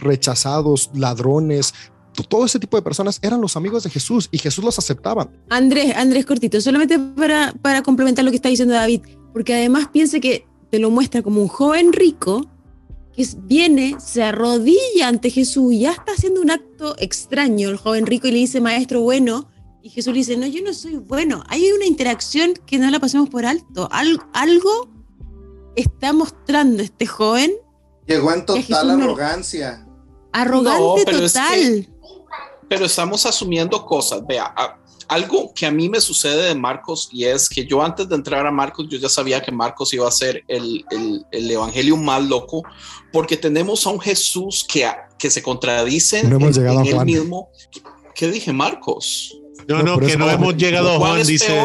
rechazados, ladrones, todo ese tipo de personas eran los amigos de Jesús y Jesús los aceptaba. Andrés, Andrés Cortito, solamente para, para complementar lo que está diciendo David, porque además piense que te lo muestra como un joven rico que viene, se arrodilla ante Jesús y ya está haciendo un acto extraño el joven rico y le dice, maestro bueno, y Jesús le dice, no, yo no soy bueno. Hay una interacción que no la pasemos por alto. algo está mostrando este joven. Llegó en total arrogancia. Arrogante total pero estamos asumiendo cosas. Vea, algo que a mí me sucede de Marcos y es que yo antes de entrar a Marcos, yo ya sabía que Marcos iba a ser el, el, evangelio más loco, porque tenemos a un Jesús que, que se contradice no hemos en, llegado él mismo. ¿Qué dije, Marcos? No, no, que no hemos llegado a Juan, dice.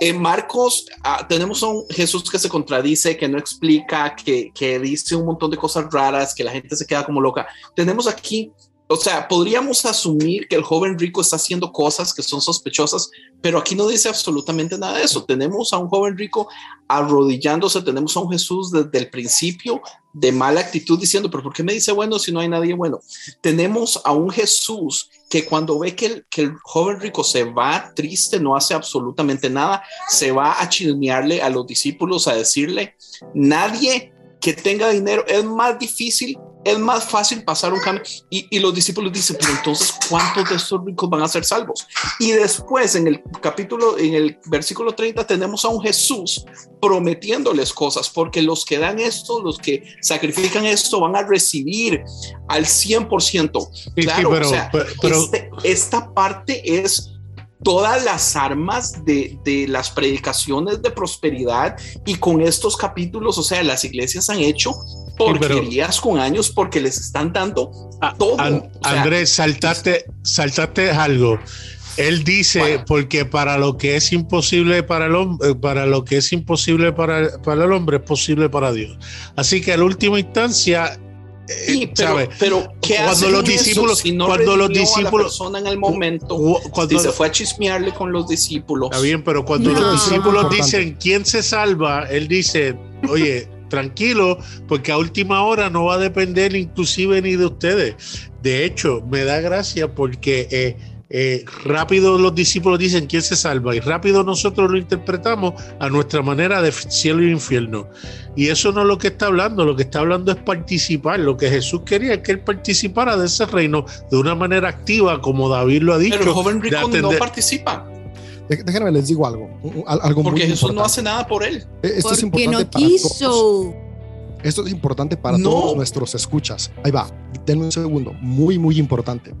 En Marcos ah, tenemos a un Jesús que se contradice, que no explica, que, que dice un montón de cosas raras, que la gente se queda como loca. Tenemos aquí o sea, podríamos asumir que el joven rico está haciendo cosas que son sospechosas, pero aquí no dice absolutamente nada de eso. Tenemos a un joven rico arrodillándose, tenemos a un Jesús desde el principio de mala actitud diciendo, pero ¿por qué me dice bueno si no hay nadie bueno? Tenemos a un Jesús que cuando ve que el, que el joven rico se va triste, no hace absolutamente nada, se va a chismearle a los discípulos, a decirle, nadie que tenga dinero es más difícil es más fácil pasar un cambio. Y, los discípulos dicen, pero entonces, ¿cuántos de estos ricos van a ser salvos? Y después, en el capítulo, en el versículo 30, tenemos a un Jesús prometiéndoles cosas, porque los que dan esto, los que sacrifican esto, van a recibir al 100%. claro, o sea, este, esta parte es todas las armas de, de, las predicaciones de prosperidad y con estos capítulos, o sea, las iglesias han hecho porquerías con años porque les están dando a todo. Andrés, saltate, saltate algo. Él dice, porque para lo que es imposible para el hombre, eh, para lo que es imposible para, para el hombre, es posible para Dios. Así que en última instancia, Sí, pero, pero ¿qué cuando los discípulos, si no cuando los discípulos, persona en el momento, cuando se fue a chismearle con los discípulos. Está bien, pero cuando los discípulos dicen quién se salva, él dice, oye, tranquilo, porque a última hora no va a depender inclusive ni de ustedes. De hecho, me da gracia porque eh, eh, rápido los discípulos dicen quién se salva y rápido nosotros lo interpretamos a nuestra manera de cielo y infierno. Y eso no es lo que está hablando, lo que está hablando es participar. Lo que Jesús quería es que él participara de ese reino de una manera activa, como David lo ha dicho. Pero el joven rico no participa. Déjenme les digo algo. algo Porque Jesús no hace nada por él. E, esto es importante no quiso. Esto es importante para todos nuestros escuchas. Ahí va, denme un segundo. Muy, muy importante.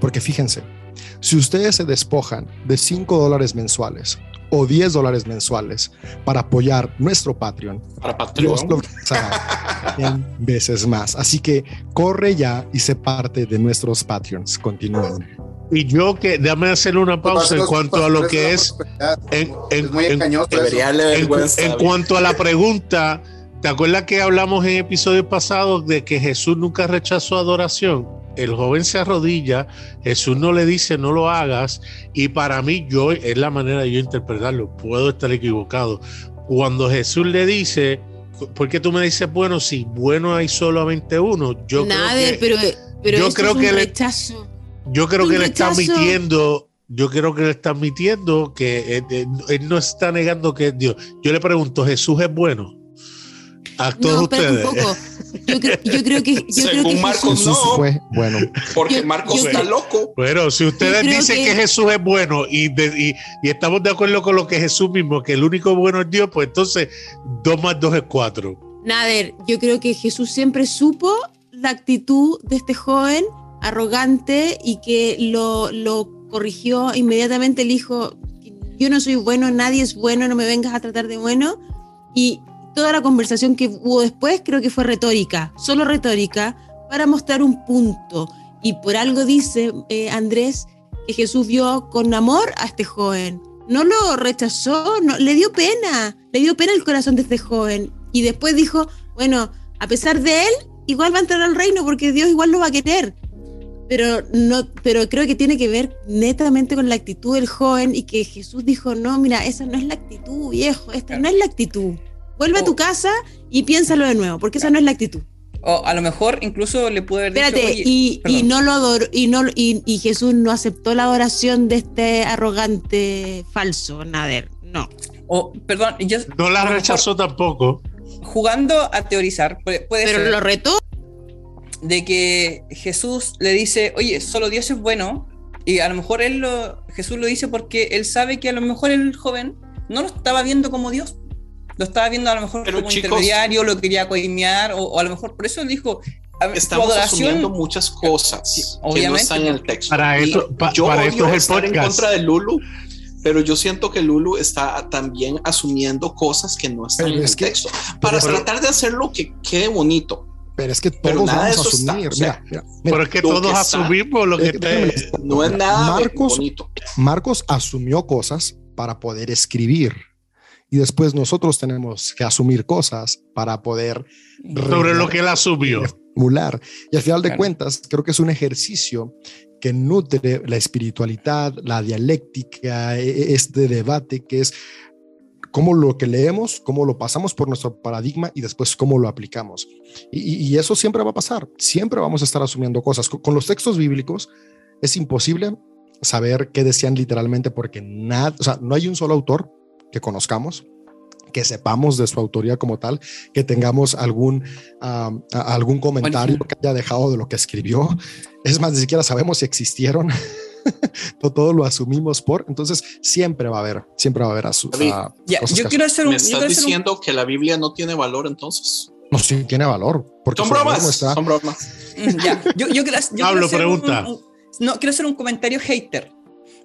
Porque fíjense, si ustedes se despojan de 5 dólares mensuales o 10 dólares mensuales para apoyar nuestro Patreon, para Patreon. Dios lo en veces más. Así que corre ya y sé parte de nuestros Patreons. Continúen. Y yo que, déjame hacer una pausa en cuanto a lo que es, en, cuanto a la pregunta, ¿te acuerdas que hablamos en episodios pasados de que Jesús nunca rechazó adoración? El joven se arrodilla, Jesús no le dice no lo hagas y para mí yo es la manera de yo interpretarlo, puedo estar equivocado. Cuando Jesús le dice, ¿por qué tú me dices bueno si bueno hay solamente uno? Yo Nada, creo que, pero, pero yo creo que rechazo. Yo creo que él está admitiendo, yo creo que él está admitiendo que él, no está negando que es Dios. Yo le pregunto, ¿Jesús es bueno? A todos ustedes. Yo, creo, que. Según Marcos, no. Fue bueno. Porque Marcos está loco. Bueno, si ustedes dicen que... Jesús es bueno y, y, estamos de acuerdo con lo que Jesús mismo, que el único bueno es Dios, pues entonces dos más dos es cuatro. Nader, yo creo que Jesús siempre supo la actitud de este joven arrogante y que lo, lo corrigió inmediatamente el hijo, yo no soy bueno, nadie es bueno, no me vengas a tratar de bueno. Y toda la conversación que hubo después creo que fue retórica, solo retórica, para mostrar un punto. Y por algo dice eh, Andrés que Jesús vio con amor a este joven. No lo rechazó, no, le dio pena, le dio pena el corazón de este joven. Y después dijo, bueno, a pesar de él, igual va a entrar al reino porque Dios igual lo va a querer. Pero, no, pero creo que tiene que ver netamente con la actitud del joven y que Jesús dijo, no, mira, esa no es la actitud, viejo, esta no es la actitud. Vuelve a tu casa y piénsalo de nuevo, porque esa no es la actitud. O a lo mejor incluso le puede haber Espérate, dicho, y, y, no lo adoró, y, no, y, y, Jesús no aceptó la adoración de este arrogante falso, Nader, no. O, perdón, yo, no la rechazó tampoco. Jugando a teorizar, puede, puede Pero ser lo retó. de que Jesús le dice, oye, solo Dios es bueno, y a lo mejor él lo, Jesús lo dice porque él sabe que a lo mejor el joven no lo estaba viendo como Dios, lo estaba viendo a lo mejor Pero como chicos- intermediario, lo quería coimear, o, o a lo mejor por eso él dijo, a Estamos adoración- asumiendo muchas cosas Sí, que no están en el texto. Para Y eso- pa- yo para odio eso es el estar en podcast. contra de Lulu, pero yo siento que Lulu está también asumiendo cosas que no están Pero en es el que- texto para pero- tratar de hacerlo que quede bonito. Pero es que Pero todos nada vamos a eso está, asumir. o sea, mira, mira, mira, Pero es que lo todos que está- asumimos lo que Eh, te... No es nada Marcos- bonito. Marcos asumió cosas para poder escribir. Y después nosotros tenemos que asumir cosas para poder Sobre lo que él asumió. formular. Y al final de Claro. cuentas, creo que es un ejercicio que nutre la espiritualidad, la dialéctica, e- e- este debate que es cómo lo que leemos, cómo lo pasamos por nuestro paradigma y después cómo lo aplicamos. Y, y- y eso siempre va a pasar, siempre vamos a estar asumiendo cosas. Con, con los textos bíblicos es imposible saber qué decían literalmente porque nada, o sea, no hay un solo autor que conozcamos que sepamos de su autoría como tal, que tengamos algún, a- algún comentario Original. que haya dejado de lo que escribió. Es más, ni siquiera sabemos si existieron. todo, todo lo asumimos por. Entonces, siempre va a haber, siempre va a haber asu- David, ah, Ya, cosas yo quiero hacer un, ¿Me estás quiero hacer un- diciendo que la Biblia no tiene valor entonces? No, sí, tiene valor. Porque Son su valor bromas, no está- son bromas. Mm, ya, yo, yo quiero, yo quiero Pablo, hacer pregunta. un- un- no, quiero hacer un comentario hater.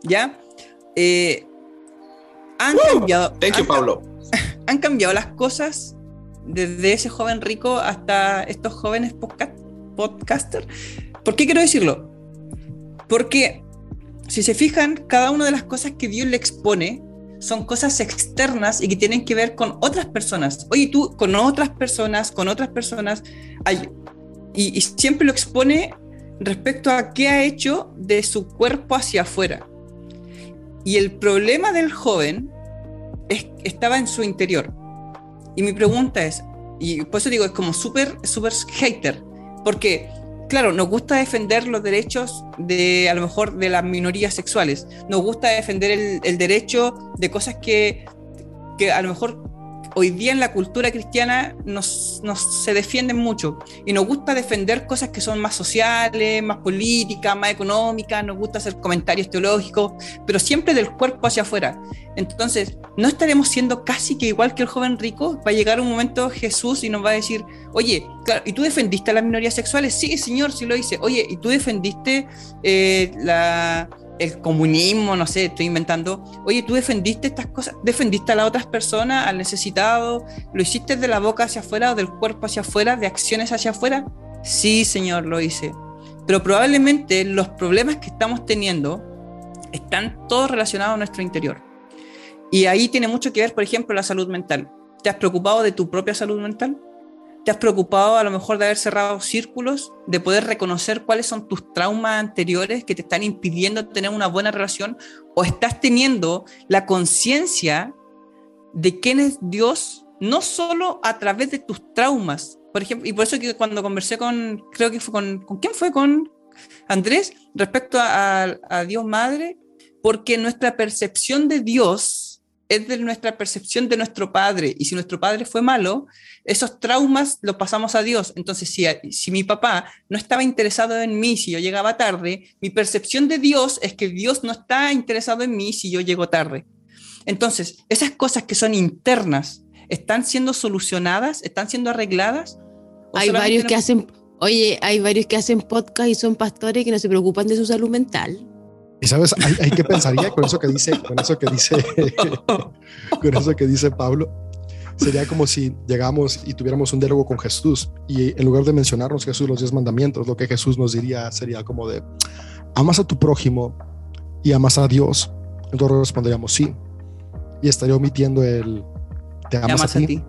¿Ya? Eh, han, cambiado, Thank you, han- Pablo. han cambiado las cosas desde ese joven rico hasta estos jóvenes podca- podcaster. ¿Por qué quiero decirlo? Porque si se fijan, cada una de las cosas que Dios le expone son cosas externas y que tienen que ver con otras personas. Oye, tú con otras personas, con otras personas, hay- y, y siempre lo expone respecto a qué ha hecho de su cuerpo hacia afuera. Y el problema del joven es, estaba en su interior. Y mi pregunta es, y por eso digo, es como súper, súper hater, porque, claro, nos gusta defender los derechos de, a lo mejor, de las minorías sexuales, nos gusta defender el, el derecho de cosas que, que a lo mejor hoy día en la cultura cristiana nos, se defienden mucho y nos gusta defender cosas que son más sociales, más políticas, más económicas, nos gusta hacer comentarios teológicos, pero siempre del cuerpo hacia afuera. Entonces, ¿no estaremos siendo casi que igual que el joven rico? Va a llegar un momento Jesús y nos va a decir, oye, claro, ¿y tú defendiste a las minorías sexuales? Sí, señor, sí lo hice. Oye, ¿y tú defendiste eh, la, el comunismo? No sé, estoy inventando. Oye, ¿tú defendiste estas cosas? ¿Defendiste a las otras personas, al necesitado? ¿Lo hiciste de la boca hacia afuera o del cuerpo hacia afuera, de acciones hacia afuera? Sí, señor, lo hice. Pero probablemente los problemas que estamos teniendo están todos relacionados a nuestro interior. Y ahí tiene mucho que ver, por ejemplo, la salud mental. ¿Te has preocupado de tu propia salud mental? ¿Te has preocupado a lo mejor de haber cerrado círculos, de poder reconocer cuáles son tus traumas anteriores que te están impidiendo tener una buena relación? ¿O estás teniendo la conciencia de quién es Dios, no solo a través de tus traumas? Por ejemplo, y por eso cuando conversé con, creo que fue con, ¿con quién fue? Con Andrés, respecto a Dios Madre, porque nuestra percepción de Dios es de nuestra percepción de nuestro padre. Y si nuestro padre fue malo, esos traumas los pasamos a Dios. Entonces, si, si mi papá no estaba interesado en mí si yo llegaba tarde, mi percepción de Dios es que Dios no está interesado en mí si yo llego tarde. Entonces, esas cosas que son internas, ¿están siendo solucionadas? ¿Están siendo arregladas? ¿O Hay varios no- que hacen, oye, hay varios que hacen podcast y son pastores que no se preocupan de su salud mental. Y sabes, hay, hay que pensaría con eso que dice, con eso que dice, con eso que dice Pablo. sería como si llegamos y tuviéramos un diálogo con Jesús y en lugar de mencionarnos Jesús los diez mandamientos, lo que Jesús nos diría sería como de, amas a tu prójimo y amas a Dios. Entonces responderíamos sí. Y estaría omitiendo el, te amas, a, ti?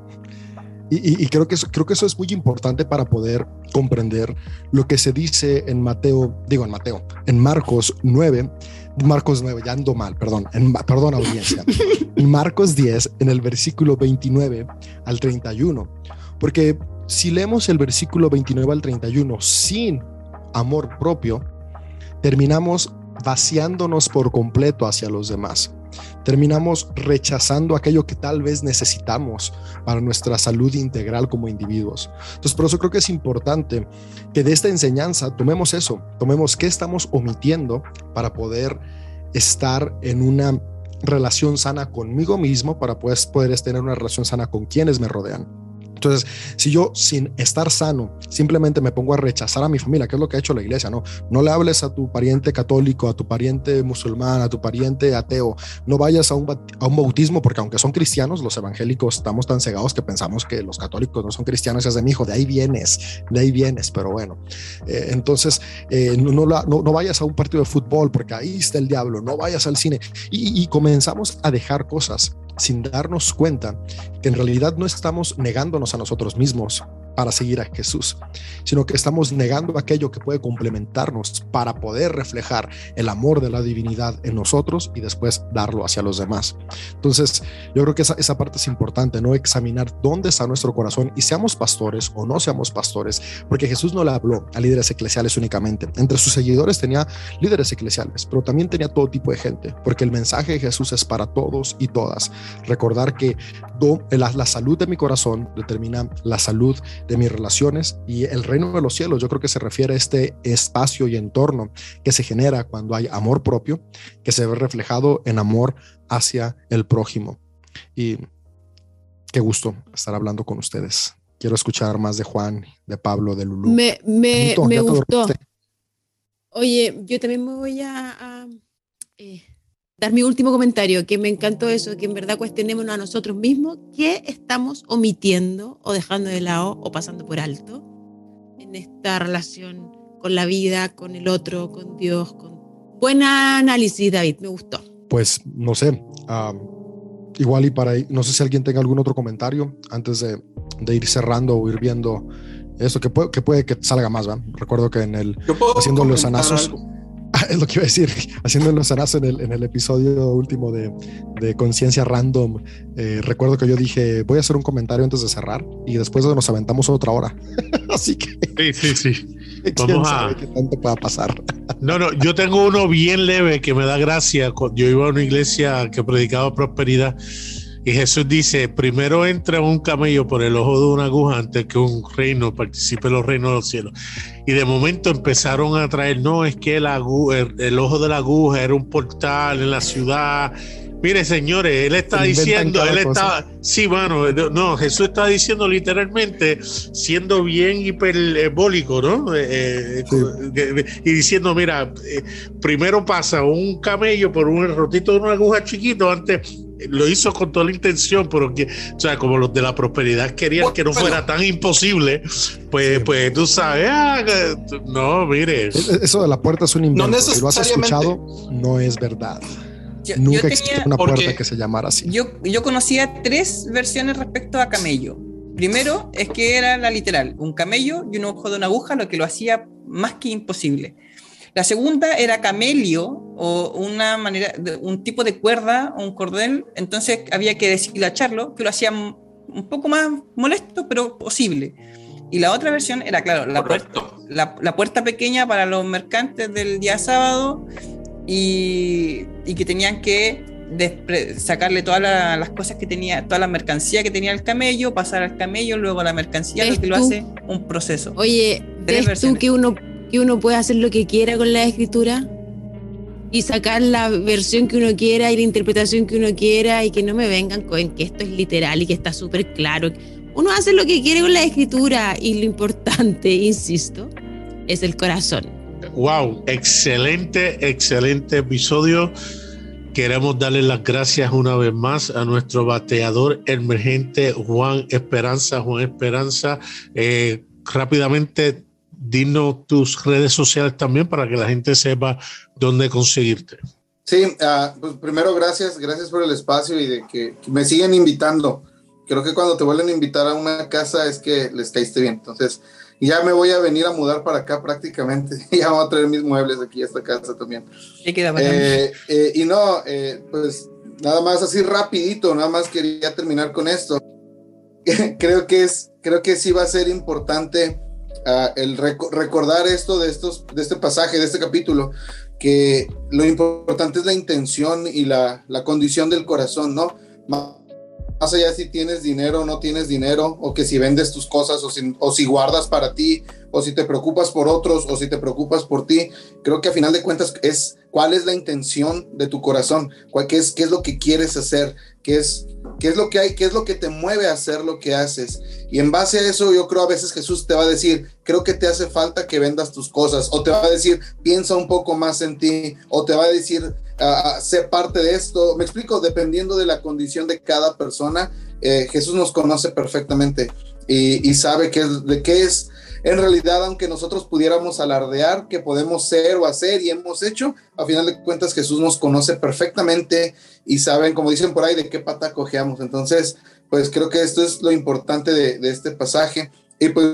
Y, creo, que eso, creo que eso es muy importante para poder comprender lo que se dice en Mateo, digo en Mateo, en Marcos 9, Marcos 9, ya ando mal, perdón, en, perdón audiencia, en Marcos 10, en el versículo 29 al 31, porque si leemos el versículo 29 al 31 sin amor propio, terminamos vaciándonos por completo hacia los demás terminamos rechazando aquello que tal vez necesitamos para nuestra salud integral como individuos. Entonces, por eso creo que es importante que de esta enseñanza tomemos eso, tomemos qué estamos omitiendo para poder estar en una relación sana conmigo mismo, para pues, poder tener una relación sana con quienes me rodean. Entonces, si yo sin estar sano simplemente me pongo a rechazar a mi familia, que es lo que ha hecho la iglesia, no, no le hables a tu pariente católico, a tu pariente musulmán, a tu pariente ateo, no vayas a un, a un bautismo, porque aunque son cristianos, los evangélicos estamos tan cegados que pensamos que los católicos no son cristianos, es de mi hijo, de ahí vienes, de ahí vienes, pero bueno, eh, entonces eh, no, vayas a un partido de fútbol, porque ahí está el diablo, no vayas al cine, y, y comenzamos a dejar cosas sin darnos cuenta que en realidad no estamos negándonos a nosotros mismos para seguir a Jesús, sino que estamos negando aquello que puede complementarnos para poder reflejar el amor de la divinidad en nosotros y después darlo hacia los demás. Entonces, yo creo que esa, parte es importante, no examinar dónde está nuestro corazón y seamos pastores o no seamos pastores, porque Jesús no le habló a líderes eclesiales únicamente. Entre sus seguidores tenía líderes eclesiales, pero también tenía todo tipo de gente, porque el mensaje de Jesús es para todos y todas. Recordar que la, la salud de mi corazón determina la salud de mis relaciones y el reino de los cielos yo creo que se refiere a este espacio y entorno que se genera cuando hay amor propio, que se ve reflejado en amor hacia el prójimo. Y qué gusto estar hablando con ustedes. Quiero escuchar más de Juan, de Pablo, de Lulú. Me, me, me gustó. Oye, yo también me voy a, eh, dar mi último comentario, que me encantó eso, que en verdad cuestionémonos a nosotros mismos qué estamos omitiendo o dejando de lado o pasando por alto en esta relación con la vida, con el otro, con Dios. Con... Buen análisis, David, me gustó. Pues no sé, igual y para, no sé si alguien tenga algún otro comentario antes de, de ir cerrando o ir viendo eso, que puede que, puede que salga más, ¿va? Recuerdo que en el haciendo los anazos es lo que iba a decir, haciendo los en el, en el episodio último de, de Conciencia Random, eh, recuerdo que yo dije, voy a hacer un comentario antes de cerrar y después nos aventamos otra hora. Así que... Sí, sí, sí. Vamos a... qué tanto pueda pasar. no, no, yo tengo uno bien leve que me da gracia. Yo iba a una iglesia que predicaba prosperidad y Jesús dice, primero entra un camello por el ojo de una aguja antes que un reino participe en los reinos de los cielos. Y de momento empezaron a traer, no, es que el, el, ojo de la aguja era un portal en la ciudad. Mire, señores, él está diciendo, él está, sí, mano, no, Jesús está diciendo literalmente, siendo bien hiperbólico, ¿no? Eh, eh, y diciendo, mira, eh, primero pasa un camello por un rotito de una aguja chiquito antes lo hizo con toda la intención, pero que, o sea, como los de la prosperidad querían que no fuera tan imposible, pues, pues tú sabes, ah, no, mire. Eso de la puerta es un invento. No si lo has escuchado, no es verdad. Nunca existió una puerta que se llamara así. Yo, yo conocía tres versiones respecto a camello. Primero es que era la literal, un camello y un ojo de una aguja, lo que lo hacía más que imposible. La segunda era camelio o una manera, un tipo de cuerda o un cordel, entonces había que deshilacharlo, que lo hacía un poco más molesto, pero posible. Y la otra versión era, claro, la, puerta, la, puerta pequeña para los mercantes del día sábado y, y que tenían que sacarle todas las cosas que tenía, toda la mercancía que tenía el camello, pasar al camello, luego a la mercancía, lo que lo hace un proceso. Oye, ¿ves tú que uno uno puede hacer lo que quiera con la escritura y sacar la versión que uno quiera y la interpretación que uno quiera y que no me vengan con que esto es literal y que está súper claro. Uno hace lo que quiere con la escritura y lo importante, insisto, es el corazón. Wow, excelente, excelente episodio. Queremos darle las gracias una vez más a nuestro bateador emergente Juan Esperanza. Juan Esperanza, eh, rápidamente dinos tus redes sociales también para que la gente sepa dónde conseguirte. Sí, uh, pues primero gracias, gracias por el espacio y de que, me siguen invitando. Creo que cuando te vuelven a invitar a una casa es que les caíste bien. Entonces, ya me voy a venir a mudar para acá prácticamente. ya voy a traer mis muebles aquí a esta casa también. Eh, eh, y no, eh, pues nada más así rapidito, nada más quería terminar con esto. creo que es, creo que sí va a ser importante uh, el recordar esto de estos, de este pasaje, de este capítulo, que lo importante es la intención y la, la condición del corazón, ¿no? Más allá si tienes dinero o no tienes dinero, o que si vendes tus cosas, o si, guardas para ti, o si te preocupas por otros, o si te preocupas por ti, creo que a final de cuentas es cuál es la intención de tu corazón, cuál, qué, es, qué es lo que quieres hacer, qué es, qué es lo que hay, qué es lo que te mueve a hacer lo que haces. Y en base a eso yo creo a veces Jesús te va a decir, creo que te hace falta que vendas tus cosas, o te va a decir, piensa un poco más en ti, o te va a decir, uh, ser parte de esto. Me explico, dependiendo de la condición de cada persona, eh, Jesús nos conoce perfectamente y, sabe qué es, de qué es en realidad, aunque nosotros pudiéramos alardear que podemos ser o hacer y hemos hecho, a final de cuentas Jesús nos conoce perfectamente y saben, como dicen por ahí, de qué pata cojeamos. Entonces, pues creo que esto es lo importante de, de este pasaje. Y pues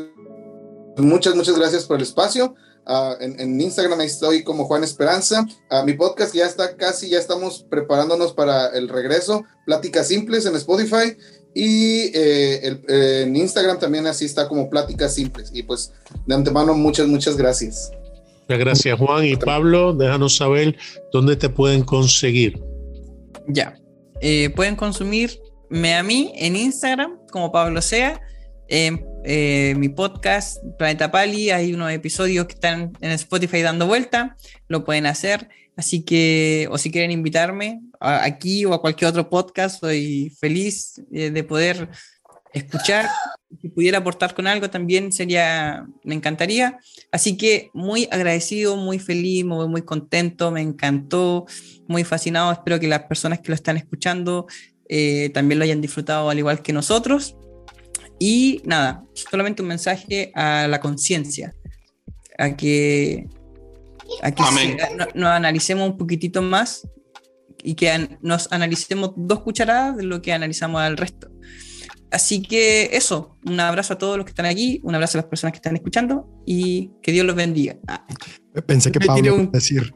muchas, muchas gracias por el espacio. Uh, en, en, Instagram estoy como Juan Esperanza. Uh, mi podcast ya está casi, ya estamos preparándonos para el regreso. Pláticas simples en Spotify. Y eh, el, eh, en Instagram también así está como Pláticas simples. Y pues de antemano, muchas, muchas gracias. Muchas gracias, Juan. Y Pablo, déjanos saber dónde te pueden conseguir. Ya. Eh, pueden consumirme a mí en Instagram como Pablo Sea en eh, mi podcast Planeta Pali. Hay unos episodios que están en Spotify dando vuelta, lo pueden hacer. Así que, o si quieren invitarme aquí o a cualquier otro podcast, soy feliz eh, de poder escuchar. Si pudiera aportar con algo también sería, me encantaría. Así que muy agradecido, muy feliz, muy, muy contento, me encantó, muy fascinado. Espero que las personas que lo están escuchando eh, también lo hayan disfrutado al igual que nosotros. Y nada, solamente un mensaje a la conciencia, a que, a que nos analicemos un poquitito más y que nos analicemos dos cucharadas de lo que analizamos al resto. Así que eso, un abrazo a todos los que están aquí, un abrazo a las personas que están escuchando y que Dios los bendiga. Ah. Pensé que Pablo iba a decir,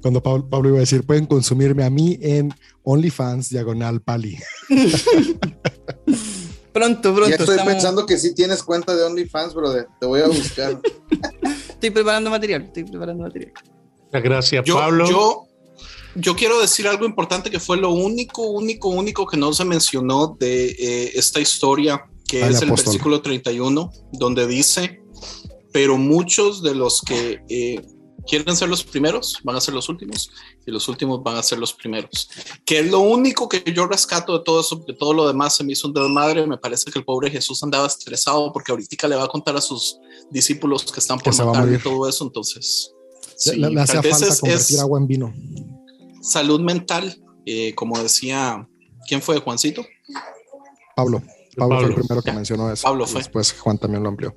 cuando Pablo, Pablo, iba a decir, pueden consumirme a mí en OnlyFans diagonal Pali. Pronto, pronto. Ya estoy pensando que sí tienes cuenta de OnlyFans, brother. Te voy a buscar. estoy preparando material, estoy preparando material. Gracias, Pablo. Yo, yo quiero decir algo importante que fue lo único, único, único que no se mencionó de eh, esta historia, que es el versículo 31, donde dice, pero muchos de los que eh, quieren ser los primeros, van a ser los últimos, y los últimos van a ser los primeros. Que es lo único que yo rescato de todo eso, de todo lo demás se me hizo un desmadre. Me parece que el pobre Jesús andaba estresado porque ahorita le va a contar a sus discípulos que están por matar y todo eso. Entonces, sí, le, hace falta convertir agua en vino. Salud mental, eh, como decía, ¿quién fue Juancito? Pablo. Pablo, fue el primero que mencionó eso. Pablo fue. Después Juan también lo amplió.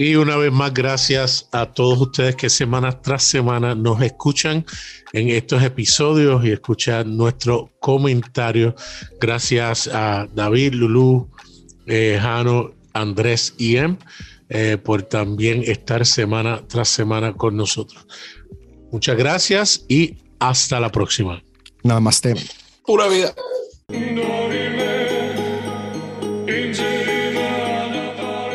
Y una vez más, gracias a todos ustedes que semana tras semana nos escuchan en estos episodios y escuchan nuestro comentario. Gracias a David, Lulú, eh, Jano, Andrés y Em eh, por también estar semana tras semana con nosotros. Muchas gracias y hasta la próxima. Nada más. Pura vida.